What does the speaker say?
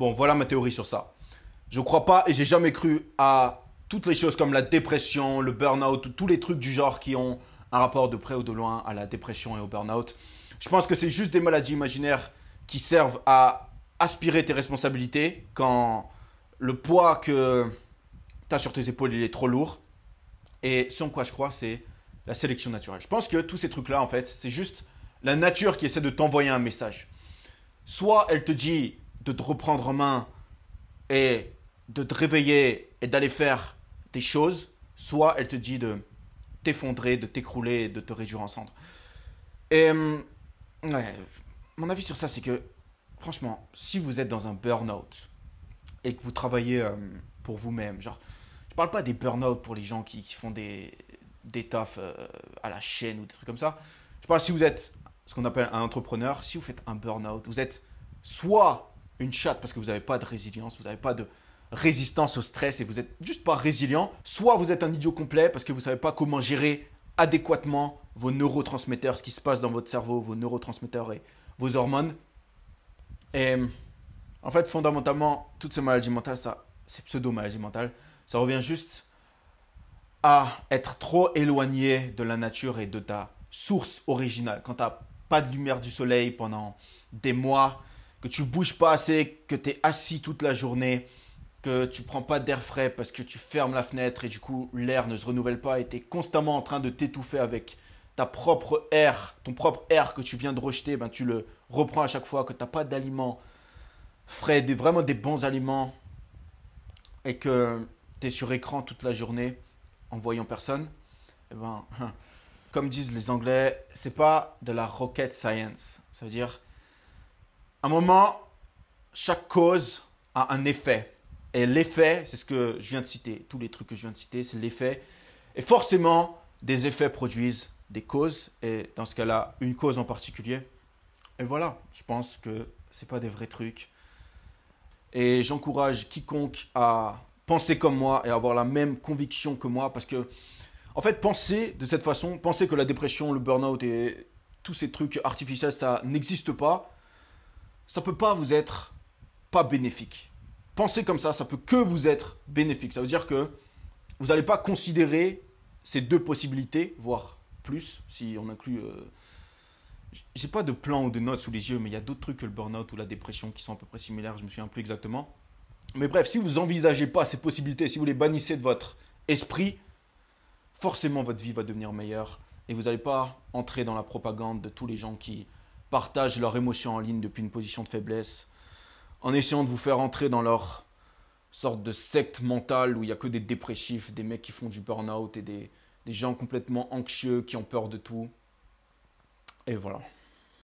Bon, voilà ma théorie sur ça. Je crois pas et j'ai jamais cru à toutes les choses comme la dépression, le burn-out, tous les trucs du genre qui ont un rapport de près ou de loin à la dépression et au burn-out. Je pense que c'est juste des maladies imaginaires qui servent à aspirer tes responsabilités quand le poids que tu as sur tes épaules il est trop lourd. Et ce en quoi je crois, c'est la sélection naturelle. Je pense que tous ces trucs-là, en fait, c'est juste la nature qui essaie de t'envoyer un message. Soit elle te dit de te reprendre en main et de te réveiller et d'aller faire des choses, soit elle te dit de t'effondrer, de t'écrouler de te réduire en cendres. Et hum, mon avis sur ça, c'est que franchement, si vous êtes dans un burn-out et que vous travaillez hum, pour vous-même, genre, je parle pas des burn-out pour les gens qui, font des, des tafs euh, à la chaîne ou des trucs comme ça. Je parle si vous êtes ce qu'on appelle un entrepreneur, si vous faites un burn-out, vous êtes soit une chatte parce que vous n'avez pas de résilience, vous n'avez pas de résistance au stress et vous n'êtes juste pas résilient, soit vous êtes un idiot complet parce que vous ne savez pas comment gérer adéquatement vos neurotransmetteurs, ce qui se passe dans votre cerveau, vos neurotransmetteurs et vos hormones. Et en fait, fondamentalement, toutes ces maladies mentales, ça, ces pseudo-maladies mentales, ça revient juste à être trop éloigné de la nature et de ta source originale. Quand tu n'as pas de lumière du soleil pendant des mois, que tu bouges pas assez, que tu es assis toute la journée, que tu prends pas d'air frais parce que tu fermes la fenêtre et du coup l'air ne se renouvelle pas et tu es constamment en train de t'étouffer avec ta propre air, ton propre air que tu viens de rejeter, ben tu le reprends à chaque fois, que tu n'as pas d'aliments frais, vraiment des bons aliments et que tu es sur écran toute la journée en voyant personne, eh ben, comme disent les Anglais, c'est pas de la rocket science. Ça veut dire, un moment, chaque cause a un effet. Et l'effet, c'est ce que je viens de citer, tous les trucs que je viens de citer, c'est l'effet. Et forcément, des effets produisent des causes, et dans ce cas-là, une cause en particulier. Et voilà, je pense que ce pas des vrais trucs. Et j'encourage quiconque à penser comme moi et avoir la même conviction que moi, parce que, en fait, penser de cette façon, penser que la dépression, le burn-out et tous ces trucs artificiels, ça n'existe pas, ça peut pas vous être pas bénéfique penser comme ça, ça peut que vous être bénéfique. Ça veut dire que vous n'allez pas considérer ces deux possibilités, voire plus, si on inclut. Euh, j'ai pas de plan ou de notes sous les yeux, mais il y a d'autres trucs que le burn-out ou la dépression qui sont à peu près similaires, je me souviens plus exactement. Mais bref, si vous envisagez pas ces possibilités, si vous les bannissez de votre esprit, forcément votre vie va devenir meilleure et vous n'allez pas entrer dans la propagande de tous les gens qui partagent leurs émotions en ligne depuis une position de faiblesse en essayant de vous faire entrer dans leur sorte de secte mentale où il n'y a que des dépressifs, des mecs qui font du burn-out et des, des gens complètement anxieux qui ont peur de tout. Et voilà.